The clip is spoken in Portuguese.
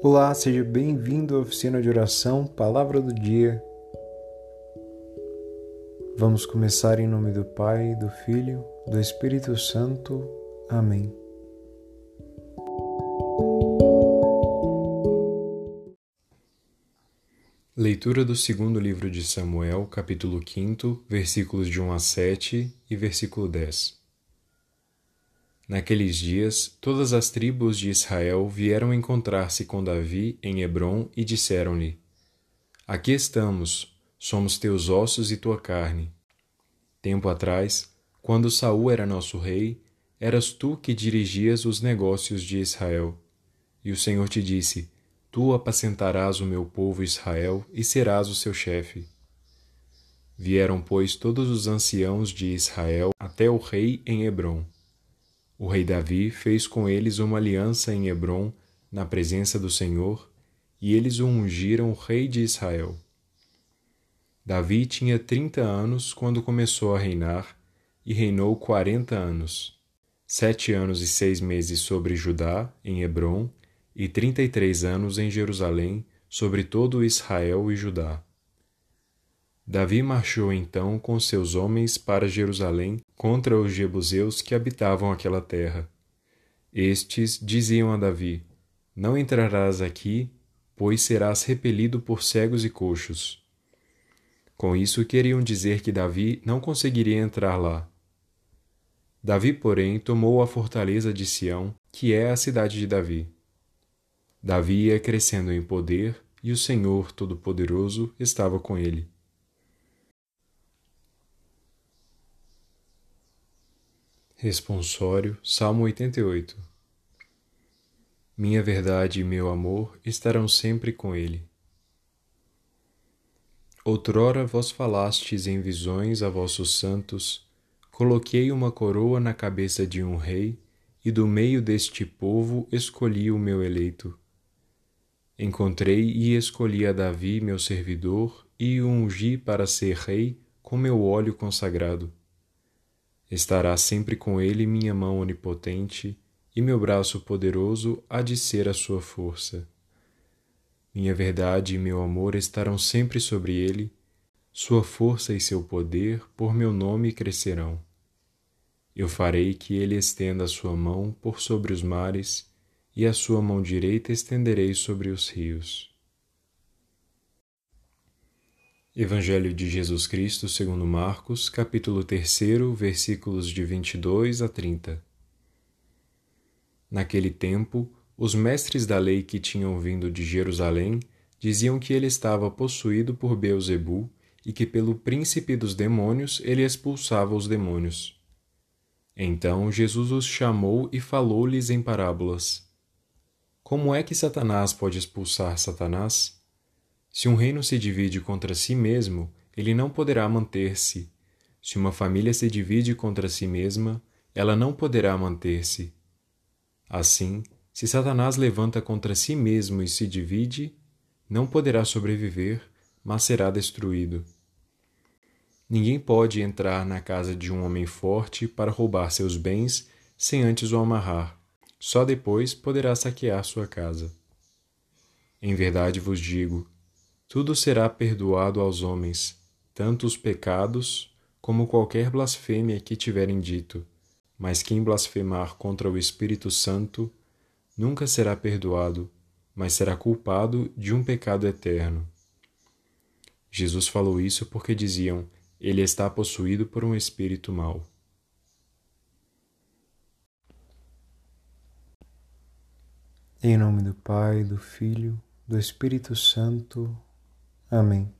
Olá, seja bem-vindo à oficina de oração, Palavra do Dia. Vamos começar em nome do Pai, do Filho, do Espírito Santo. Amém. Leitura do segundo livro de Samuel, capítulo 5, versículos de 1 a 7 e versículo 10. Naqueles dias, todas as tribos de Israel vieram encontrar-se com Davi em Hebron e disseram-lhe: Aqui estamos, somos teus ossos e tua carne. Tempo atrás, quando Saul era nosso rei, eras tu que dirigias os negócios de Israel. E o Senhor te disse: Tu apacentarás o meu povo Israel e serás o seu chefe. Vieram, pois, todos os anciãos de Israel até o rei em Hebron. O rei Davi fez com eles uma aliança em Hebron, na presença do Senhor, e eles o ungiram rei de Israel. Davi tinha trinta anos quando começou a reinar, e reinou quarenta anos. Sete anos e seis meses sobre Judá, em Hebron, e trinta e três anos em Jerusalém, sobre todo Israel e Judá. Davi marchou então com seus homens para Jerusalém contra os jebuseus que habitavam aquela terra. Estes diziam a Davi: Não entrarás aqui, pois serás repelido por cegos e coxos. Com isso queriam dizer que Davi não conseguiria entrar lá. Davi, porém, tomou a fortaleza de Sião, que é a cidade de Davi. Davi ia crescendo em poder e o Senhor Todo-Poderoso estava com ele. Responsório, Salmo 88 Minha verdade e meu amor estarão sempre com ele. Outrora vós falastes em visões a vossos santos, coloquei uma coroa na cabeça de um rei, e do meio deste povo escolhi o meu eleito Encontrei e escolhi a Davi, meu servidor, e o ungi para ser rei com meu óleo consagrado. Estará sempre com ele minha mão onipotente, e meu braço poderoso há de ser a sua força. Minha verdade e meu amor estarão sempre sobre ele, sua força e seu poder por meu nome crescerão. Eu farei que ele estenda a sua mão por sobre os mares e a sua mão direita estenderei sobre os rios. Evangelho de Jesus Cristo segundo Marcos, capítulo 3, versículos de 22 a 30. Naquele tempo, os mestres da lei que tinham vindo de Jerusalém diziam que ele estava possuído por Beuzebu e que pelo príncipe dos demônios ele expulsava os demônios. Então Jesus os chamou e falou-lhes em parábolas. Como é que Satanás pode expulsar Satanás? Se um reino se divide contra si mesmo, ele não poderá manter-se. Se uma família se divide contra si mesma, ela não poderá manter-se. Assim, se Satanás levanta contra si mesmo e se divide, não poderá sobreviver, mas será destruído. Ninguém pode entrar na casa de um homem forte para roubar seus bens sem antes o amarrar só depois poderá saquear sua casa. Em verdade vos digo: tudo será perdoado aos homens, tanto os pecados como qualquer blasfêmia que tiverem dito, mas quem blasfemar contra o Espírito Santo nunca será perdoado, mas será culpado de um pecado eterno. Jesus falou isso porque diziam: ele está possuído por um espírito mau. Em nome do Pai, do Filho, do Espírito Santo. Amém.